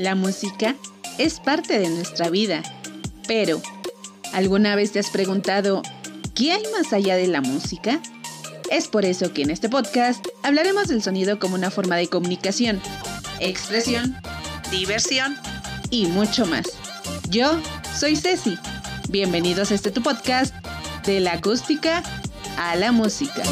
La música es parte de nuestra vida, pero ¿alguna vez te has preguntado qué hay más allá de la música? Es por eso que en este podcast hablaremos del sonido como una forma de comunicación, expresión, diversión y mucho más. Yo soy Ceci. Bienvenidos a este tu podcast de la acústica a la música.